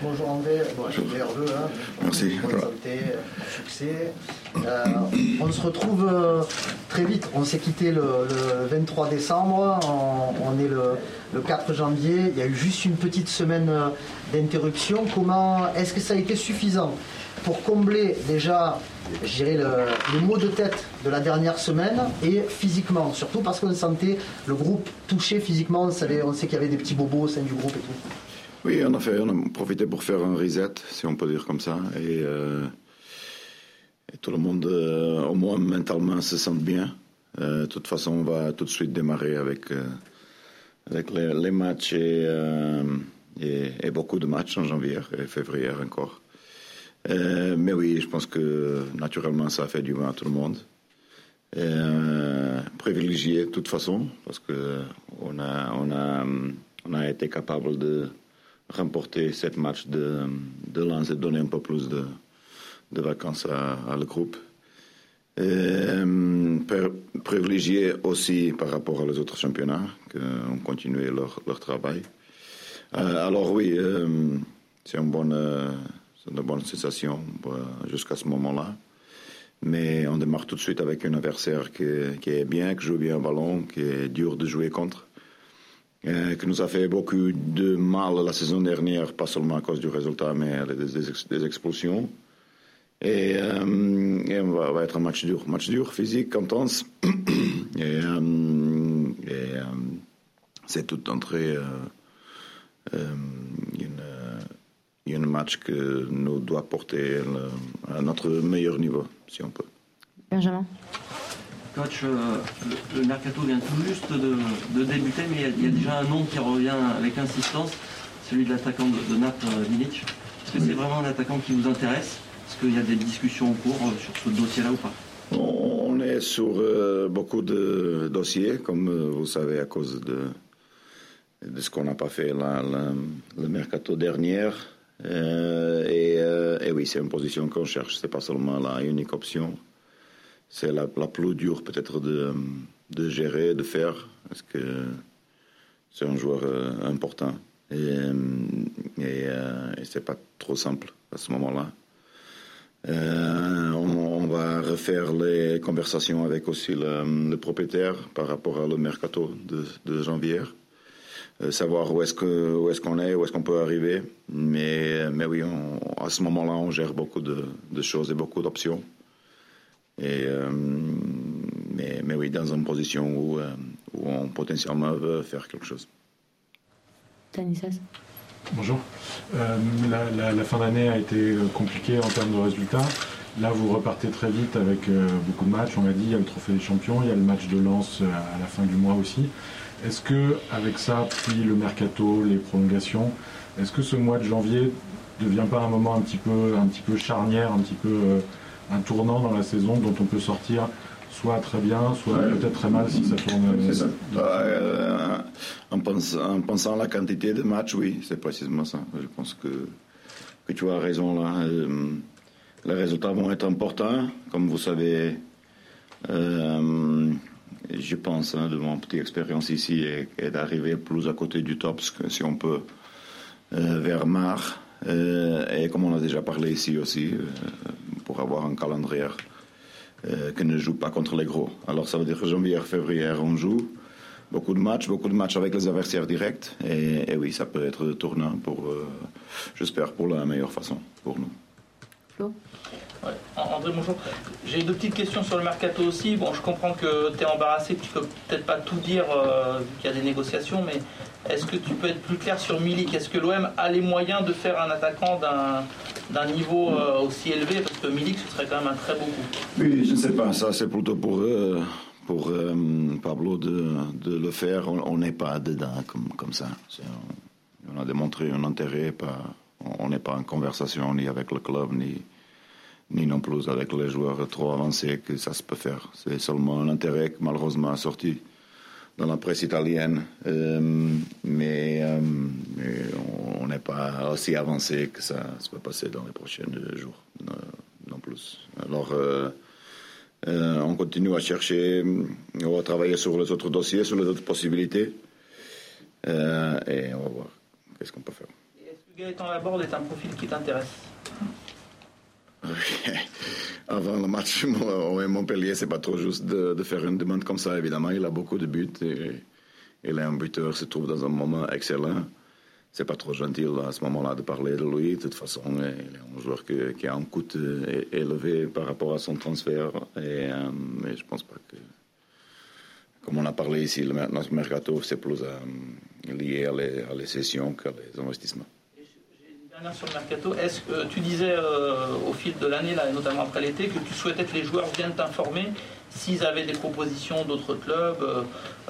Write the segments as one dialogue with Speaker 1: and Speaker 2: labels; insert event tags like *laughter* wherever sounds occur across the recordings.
Speaker 1: Bonjour André, bonjour. Hein.
Speaker 2: Merci.
Speaker 1: Bonne santé, succès. Euh, on se retrouve euh, très vite. On s'est quitté le, 23 décembre, on, est le, 4 janvier. Il y a eu juste une petite semaine euh, d'interruption. Comment est-ce que ça a été suffisant pour combler déjà je le, les maux de tête de la dernière semaine et physiquement, surtout parce qu'on sentait le groupe touché physiquement, on, savait, on sait qu'il y avait des petits bobos au sein du groupe et tout.
Speaker 2: Oui, on a, fait, on a profité pour faire un reset, si on peut dire comme ça, et, euh, tout le monde, euh, au moins mentalement, se sent bien. Euh, de toute façon, on va tout de suite démarrer avec, avec les, matchs et, et, beaucoup de matchs en janvier et février encore. Mais oui, je pense que naturellement, ça a fait du bien à tout le monde. Euh, privilégié de toute façon, parce que on a, on a, on a été capable de remporter cette match de, de Lens et donner un peu plus de, de vacances à, le groupe. Euh, privilégié aussi par rapport aux autres championnats, qui ont continué leur, leur travail. Euh, alors oui, euh, c'est une bonne de bonnes sensations euh, jusqu'à ce moment-là. Mais on démarre tout de suite avec un adversaire qui, est bien, qui joue bien au ballon, qui est dur de jouer contre, euh, qui nous a fait beaucoup de mal la saison dernière, pas seulement à cause du résultat, mais des, des expulsions. Et, euh, on va, être un match dur, match dur, physique, intense. *coughs* et, c'est tout entré une il y a un match que nous doit porter à notre meilleur niveau, si on peut.
Speaker 3: Benjamin
Speaker 4: Coach, euh, le, mercato vient tout juste de, débuter, mais il y, a, déjà un nom qui revient avec insistance, celui de l'attaquant de, Naples, euh, Milic. Est-ce que c'est vraiment un attaquant qui vous intéresse? Est-ce qu'il y a des discussions en cours euh, sur ce dossier-là ou pas?
Speaker 2: On est sur beaucoup de dossiers, comme vous savez, à cause de, de ce qu'on n'a pas fait le mercato dernier. Euh, euh, et, oui, c'est une position qu'on cherche. C'est pas seulement la unique option. C'est la, plus dure peut-être de, de, gérer, de faire, parce que c'est un joueur euh, important. Et, et, c'est pas trop simple à ce moment-là. On, va refaire les conversations avec aussi le, propriétaire par rapport à le mercato de, de janvier. Euh, savoir où est-ce que où est-ce qu'on est, où est-ce qu'on peut arriver. Mais mais oui, à ce moment-là, on gère beaucoup de choses et beaucoup d'options. Et euh, mais mais oui, dans une position où euh, où on potentiellement veut faire quelque chose.
Speaker 3: Tanissas.
Speaker 5: Bonjour. la, la, fin d'année a été compliquée en termes de résultats. Là, vous repartez très vite avec beaucoup de matchs. On l'a dit, il y a le Trophée des Champions, il y a le match de Lens à la fin du mois aussi. Est-ce que, avec ça, puis le mercato, les prolongations, est-ce que ce mois de janvier ne devient pas un moment un petit peu, un petit peu charnière, un petit peu euh, un tournant dans la saison dont on peut sortir soit très bien, soit peut-être très mal si ça tourne.
Speaker 2: C'est ça. Euh, en, pensant, à la quantité de matchs, oui, c'est précisément ça. Je pense que, que tu as raison là. Euh, les résultats vont être importants, comme vous savez je pense, hein, de mon petite expérience ici, est, d'arriver plus à côté du top, si on peut, euh, vers Mar. Euh, et comme on a déjà parlé ici aussi, euh, avoir un calendrier qui ne joue pas contre les gros. Alors ça veut dire que janvier, février, on joue beaucoup de matchs, beaucoup de matchs avec les adversaires directs. Et, oui, ça peut être tournant pour, j'espère, pour la meilleure façon pour nous.
Speaker 3: Flo
Speaker 6: André, bonjour. J'ai deux petites questions sur le mercato aussi. Bon, je comprends que tu es embarrassé, que tu peux peut-être pas tout dire euh, qu'il y a des négociations, mais est-ce que tu peux être plus clair sur Milik? Est-ce que l'OM a les moyens de faire un attaquant d'un niveau euh, aussi élevé? Parce que Milik, ce serait quand même un très beau coup.
Speaker 2: Oui, je ne sais pas. Ça, c'est plutôt pour, euh, pour Pablo de, de, le faire. On n'est pas dedans comme, comme ça. On, a démontré un intérêt. Pas, on n'est pas en conversation ni avec le club, ni ni non plus avec les joueurs trop avancés que ça se peut faire. C'est seulement un intérêt qui malheureusement sorti dans la presse italienne, euh, mais, euh, on n'est pas aussi avancé que ça se peut passer dans les prochains jours, non, plus. Alors, euh, on continue à chercher, on va travailler sur les autres dossiers, sur les autres possibilités, et on va voir qu'est-ce qu'on peut faire.
Speaker 6: Gaëtan Laborde est un profil qui t'intéresse
Speaker 2: Avant le match *laughs* Montpellier, c'est pas trop juste de, faire une demande comme ça. Évidemment, il a beaucoup de buts et il est un buteur, se trouve dans un moment excellent. C'est pas trop gentil à ce moment-là de parler de lui. De toute façon, il est un joueur qui, a un coût élevé par rapport à son transfert. Et, euh, je pense pas que comme on a parlé ici, notre mercato, c'est plus euh, lié à les, à les, sessions qu'à les investissements.
Speaker 6: Dernière sur le mercato. Est-ce que tu disais euh, au fil de l'année, notamment après l'été, que tu souhaitais que les joueurs viennent t'informer s'ils avaient des propositions d'autres clubs euh,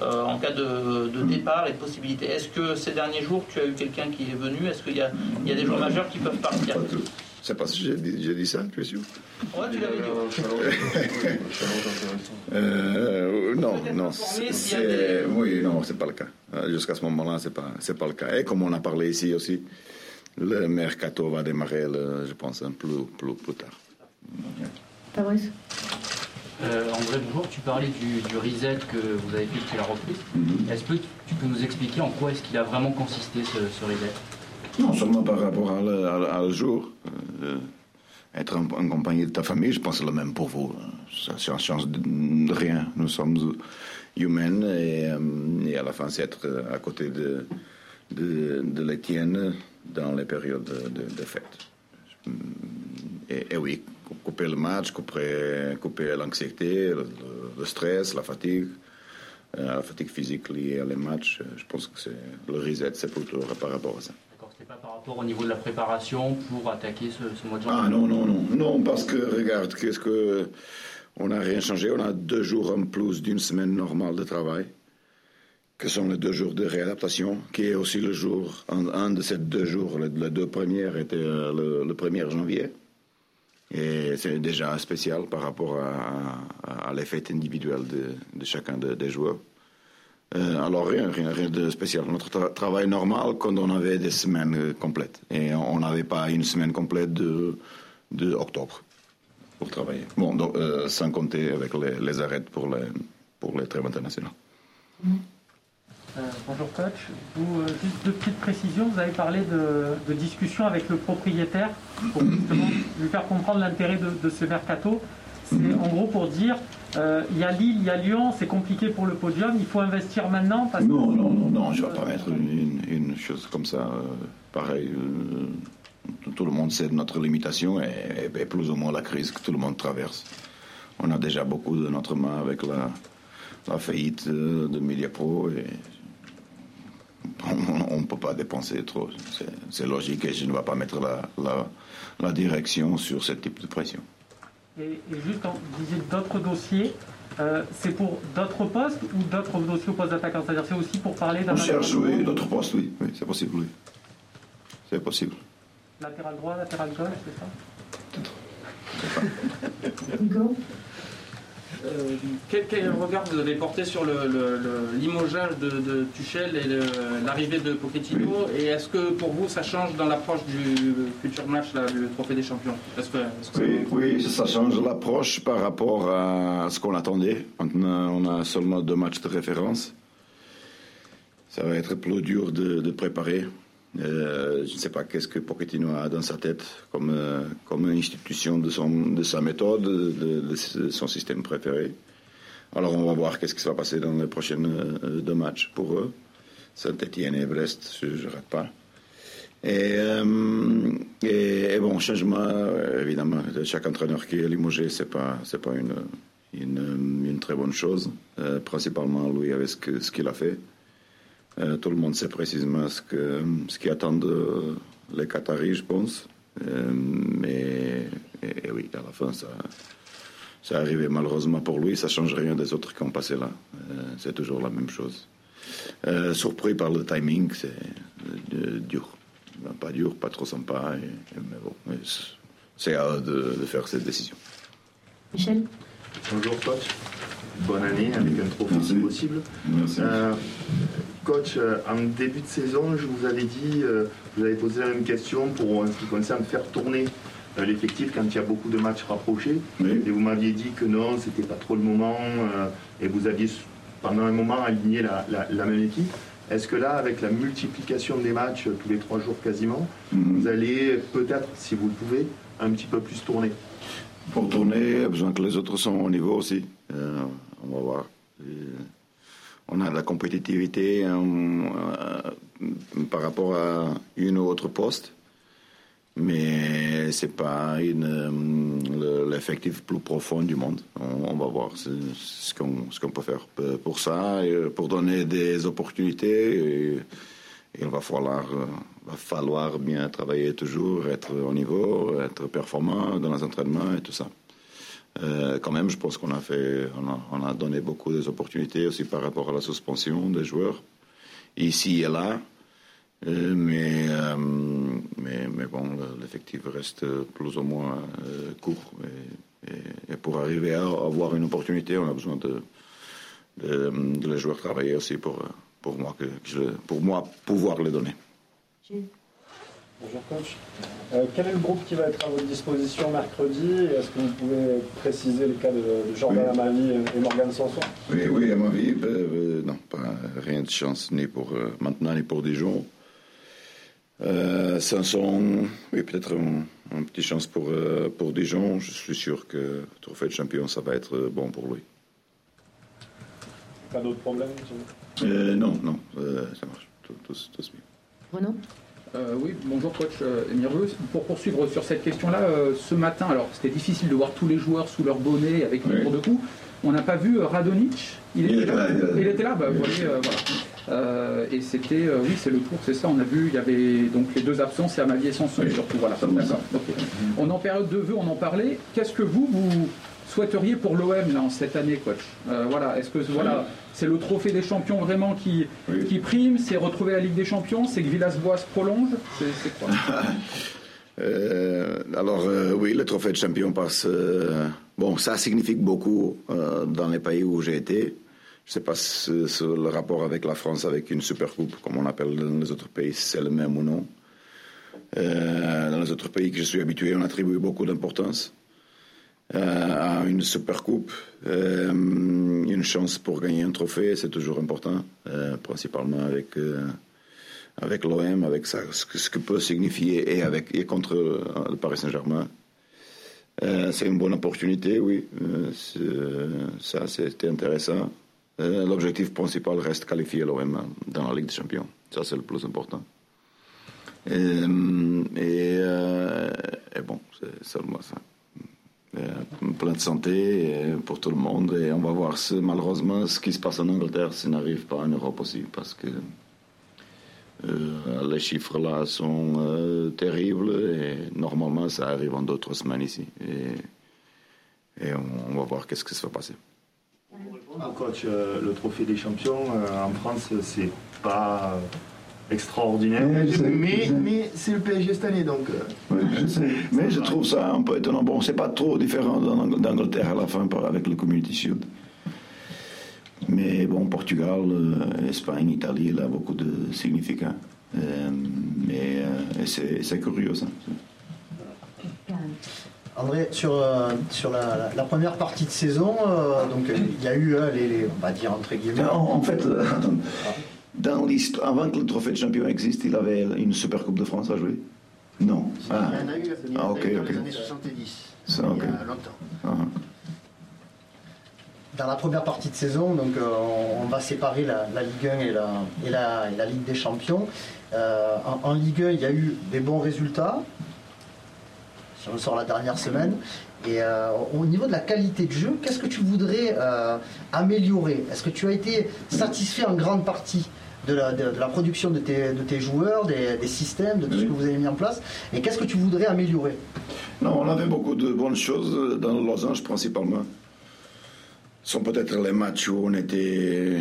Speaker 6: euh, en cas de, de, départ et de possibilités? Est-ce que ces derniers jours, tu as eu quelqu'un qui est venu? Est-ce qu'il y, y, a des joueurs majeurs qui peuvent partir?
Speaker 2: C'est pas si j'ai dit, dit, ça, tu es sûr?
Speaker 6: Ouais, tu l'avais dit.
Speaker 2: euh, non, non. Oui, non, c'est pas le cas. Jusqu'à ce moment-là, c'est pas, c'est pas le cas. Et comme on a parlé ici aussi, le mercato va démarrer, le, je pense, un peu plus, plus, plus tard.
Speaker 3: Fabrice
Speaker 7: euh, André, bonjour. Tu parlais du, du, reset que vous avez fait depuis la reprise. Mm -hmm. Est-ce que tu peux nous expliquer en quoi est-ce qu'il a vraiment consisté ce, ce reset?
Speaker 2: Non seulement par rapport à le, à, à le jour. Euh, être en, en, compagnie de ta famille, je pense que c'est le même pour vous. Ça ne change de rien. Nous sommes humains et, euh, et à la fin, c'est être à côté de, de, de l'Étienne dans les périodes de, de, de fête. Et, et, oui, couper le match, couper, couper l'anxiété, le, le, stress, la fatigue, euh, la fatigue physique liée à les matchs. Je pense que c'est le reset, c'est plutôt par rapport à ça.
Speaker 7: D'accord, c'était pas par rapport au niveau de la préparation pour attaquer ce, ce mois de janvier
Speaker 2: Ah non, non, non, non, parce que regarde, qu'est-ce que on n'a rien changé, on a deux jours en plus d'une semaine normale de travail que sont les deux jours de réadaptation, qui est aussi le jour, un, de ces deux jours, les, deux premières étaient le, le 1er janvier. Et c'est déjà spécial par rapport à, à, à les fêtes de, chacun de, des joueurs. Euh, alors rien, rien, de spécial. Notre tra travail normal quand on avait des semaines complètes. Et on n'avait pas une semaine complète de, octobre pour travailler. Bon, euh, sans compter avec les, arrêts pour les, pour les trêves internationales.
Speaker 8: Euh, bonjour coach. Vous, euh, juste deux petites précisions. Vous avez parlé de, de discussion avec le propriétaire pour justement *clears throat* lui faire comprendre l'intérêt de, de, ce mercato. C'est en gros pour dire euh, il y a Lille, il y a Lyon, c'est compliqué pour le podium, il faut investir maintenant parce
Speaker 2: Non, non, non, non je ne vais pas mettre une, une, chose comme ça. pareil, tout le monde sait de notre limitation et, et, plus ou moins la crise que tout le monde traverse. On a déjà beaucoup de notre main avec la, la faillite de Mediapro et on ne peut pas dépenser trop. C'est logique et je ne vais pas mettre la, la, la, direction sur ce type de pression.
Speaker 8: Et, et juste, vous disiez d'autres dossiers. Euh, c'est pour d'autres postes ou d'autres dossiers au poste d'attaquant? C'est-à-dire c'est aussi pour parler d'un...
Speaker 2: On cherche, oui, d'autres postes, oui. oui c'est possible, oui. C'est possible.
Speaker 8: Latéral droit, latéral gauche, c'est ça?
Speaker 2: Peut-être.
Speaker 9: Euh, quel, quel, regard vous avez porté sur le, le, le limogeage de, de, Tuchel et l'arrivée de Pochettino. Et est-ce que pour vous ça change dans l'approche du futur match là, du Trophée des Champions? Que, que
Speaker 2: oui, oui, ça change l'approche par rapport à ce qu'on attendait. Maintenant, on a seulement deux matchs de référence. Ça va être plus dur de, de préparer. Euh, je ne sais pas qu'est-ce que Pochettino a dans sa tête comme, euh, comme institution de, son, de sa méthode, de, son système préféré. Alors on va voir qu'est-ce qui va passer dans les prochaines euh, deux matchs pour eux. Saint-Etienne et Brest, je ne rate pas. Et, et, bon, changement, évidemment, de chaque entraîneur qui est limogé, ce n'est pas, c'est pas une, une, une, très bonne chose. principalement, lui, avec ce qu'il a fait. Euh, tout le monde sait précisément ce que ce qui attendent les Qataris, je pense. Euh, mais et, et oui, à la fin, ça, ça arrivé malheureusement pour lui. Ça change rien des autres qui ont passé là. Euh, c'est toujours la même chose. surpris par le timing, c'est dur. Ben, pas dur, pas trop sympa. Et, mais bon, c'est à eux de, de faire cette décision.
Speaker 3: Michel?
Speaker 10: Bonjour coach. Bonne année avec un trophée si possible.
Speaker 2: Merci.
Speaker 10: Coach, euh, en début de saison, je vous avais dit, euh, vous avez posé la même question pour en ce qui concerne faire tourner euh, l'effectif quand il y a beaucoup de matchs rapprochés.
Speaker 2: Oui.
Speaker 10: Et vous m'aviez dit que non, c'était pas trop le moment. et vous aviez pendant un moment aligné la, la, la même équipe. Est-ce que là, avec la multiplication des matchs tous les trois jours quasiment,
Speaker 2: Mhm.
Speaker 10: vous allez peut-être, si vous le pouvez, un petit peu plus tourner?
Speaker 2: Pour tourner, il y a besoin que les autres sont au niveau aussi. Euh, on va voir. Et, on a de la compétitivité euh, euh, par rapport à une ou autre poste, mais c'est pas euh, le- l'effectif plus profond du monde. On, va voir ce qu'on peut faire pour ça, pour donner des opportunités. il euh, va falloir bien travailler toujours, être au niveau, être performant dans les entraînements et tout ça. Euh, quand même, je pense qu'on a fait, on a, on a donné beaucoup d'opportunités aussi par rapport à la suspension des joueurs, ici et là. Euh, mais, euh, mais, mais bon, le- l'effectif reste plus ou moins court. Et, pour arriver à avoir une opportunité, on a besoin de, les joueurs travailler aussi pour, pour, moi, que, que je- pour moi pouvoir les donner.
Speaker 11: Bonjour coach. Euh, quel est le groupe qui va être à votre disposition mercredi Est-ce que vous pouvez préciser le cas de, de Jordan
Speaker 2: Oui.
Speaker 11: Amavi et Morgan Sanson?
Speaker 2: Oui, oui, à ma vie, ben, euh, non, pas rien de chance, ni pour euh, maintenant, ni pour Dijon. Euh, Sanson, oui, peut-être un, un petit chance pour, euh, pour Dijon. Je suis sûr que le trophée de champion, ça va être bon pour lui.
Speaker 11: Pas d'autres problèmes
Speaker 2: Euh, non, non, euh, ça marche. Tout, tout, tout se bien.
Speaker 3: Renaud?
Speaker 9: Euh, oui, bonjour coach euh, Emireux. Pour poursuivre sur cette question-là, euh, ce matin, alors c'était difficile de voir tous les joueurs sous leur bonnet avec le
Speaker 2: Oui.
Speaker 9: tour de cou. On n'a pas vu euh, Radonic. Il,
Speaker 2: Il
Speaker 9: était là.
Speaker 2: il était là.
Speaker 9: Bah, vous voyez, euh, voilà. Euh, et c'était, euh, oui, c'est le tour, c'est ça. On a vu, il y avait donc les deux absences, c'est Amadi et Sanson
Speaker 2: Oui.
Speaker 9: surtout. Voilà,
Speaker 2: Ça me
Speaker 9: d'accord. ok. On est en période de vœux, on en parlait. Qu'est-ce que vous, vous souhaiteriez pour l'OM là, en cette année, coach Euh, Voilà, est-ce que voilà, c'est le trophée des champions vraiment qui,
Speaker 2: Oui.
Speaker 9: qui prime C'est retrouver la Ligue des Champions C'est que Villas-Boas prolonge C'est quoi *laughs*
Speaker 2: Euh, alors euh, oui, le trophée de champion passe. bon, ça signifie beaucoup dans les pays où j'ai été. Je ne sais pas si, le rapport avec la France, avec une super coupe, comme on appelle dans les autres pays, c'est le même ou non. Dans les autres pays que je suis habitué, on attribue beaucoup d'importance à une super coupe. Euh, une chance pour gagner un trophée, c'est toujours important, euh, principalement avec. euh, avec l'OM, avec ça, ce que, peut signifier et, avec, et contre euh, le Paris Saint-Germain. Euh, c'est une bonne opportunité, oui. Euh, ça, c'était intéressant. Euh, L'objectif principal reste qualifier l'OM dans la Ligue des Champions. Ça, c'est le plus important. Euh, et bon, c'est seulement ça. Euh, plein de santé euh, pour tout le monde. Et on va voir si, malheureusement ce qui se passe en Angleterre, ça n'arrive pas en Europe aussi. Parce que euh, les chiffres là sont terribles et normalement ça arrive en d'autres semaines ici. Et, on, va voir qu'est-ce que ça va passer.
Speaker 10: Coach, le trophée des champions en France, c'est pas extraordinaire,
Speaker 2: sais,
Speaker 10: mais, mais c'est le PSG cette année, donc. euh,
Speaker 2: Oui, je sais. Mais je trouve ça un peu étonnant. Bon, c'est pas trop différent d'Ang- d'Angleterre à la fin avec le Community Shield. Mais bon, Portugal, euh, Espagne, Italie, il a beaucoup de significants. Euh, mais euh, c'est curieux ça.
Speaker 1: André, sur, euh, sur la, la- la première partie de saison, euh, donc il y a eu euh, les, les- on va dire entre guillemets.
Speaker 2: En, en fait, euh. *laughs* dans l'histoire, avant que le trophée de champion existe, il avait une Super Coupe de France à jouer? Non. Ah.
Speaker 1: Il y en a eu, il y en a
Speaker 2: Ah,
Speaker 1: eu
Speaker 2: ok,
Speaker 1: dans
Speaker 2: ok.
Speaker 1: les années 70,
Speaker 2: Ça,
Speaker 1: il
Speaker 2: ok.
Speaker 1: y a longtemps.
Speaker 2: Ah.
Speaker 1: Dans la première partie de saison, donc euh, on, on va séparer la, la Ligue 1 et la, et la, et la Ligue des Champions. Euh, en, en Ligue 1, il y a eu des bons résultats. Si on sort la dernière semaine. Et euh, au niveau de la qualité de jeu, qu'est-ce que tu voudrais euh, améliorer? Est-ce que tu as été satisfait en grande partie de la, de- de la production de tes, de tes joueurs, des, des systèmes, de tout ce que vous avez mis en place Et qu'est-ce que tu voudrais améliorer?
Speaker 2: Non, on avait beaucoup de bonnes choses dans le losange principalement. Ce sont peut-être les matchs où on était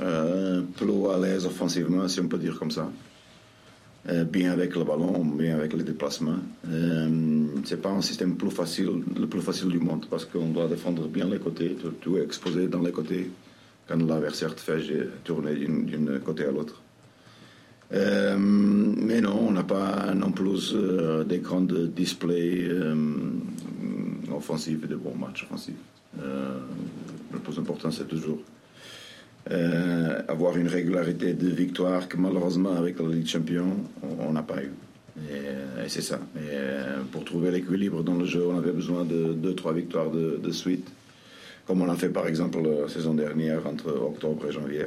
Speaker 2: euh, plus à l'aise offensivement, si on peut dire comme ça. Euh, bien avec le ballon, bien avec les déplacements. Euh, c'est pas un système plus facile, le plus facile du monde parce qu'on doit défendre bien les côtés, tout, tout est exposé dans les côtés quand te fait tourner d'un côté à l'autre. Euh, mais non, on n'a pas non plus euh, des grands displays euh, offensifs et de bons matchs offensifs. Euh, le plus important, c'est toujours avoir une régularité de victoire que malheureusement avec la Ligue Champion, on n'a pas eu. Et, c'est ça. Pour trouver l'équilibre dans le jeu, on avait besoin de 2-3 victoires de, suite, comme on a fait par exemple la saison dernière entre octobre et janvier.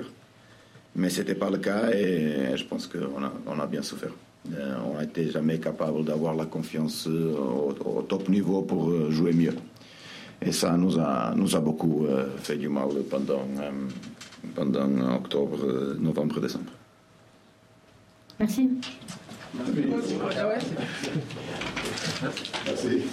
Speaker 2: Mais ce n'était pas le cas et je pense qu'on a, on a bien souffert. Euh, on n'a été jamais capable d'avoir la confiance au, au, top niveau pour jouer mieux. Et ça nous a, nous a beaucoup euh, fait du mal pendant, euh, pendant octobre, novembre, décembre.
Speaker 3: Merci.
Speaker 2: Merci.
Speaker 7: Merci.